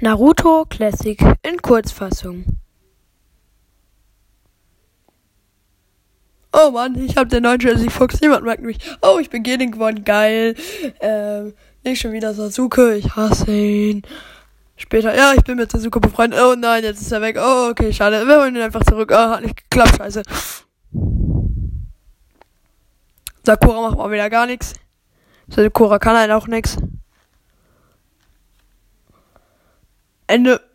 Naruto Classic in Kurzfassung. Oh Mann, ich hab den neuen Jurassic Fox, niemand mag mich. Oh, ich bin Gening geworden, geil. Ähm, nicht schon wieder Sasuke, ich hasse ihn. Später, ja, ich bin mit Sasuke befreundet. Oh nein, jetzt ist er weg. Oh, okay, schade. Wir holen ihn einfach zurück. Oh, hat nicht geklappt, scheiße. Sakura macht mal wieder gar nichts. Sakura kann halt auch nichts. Ende. Uh,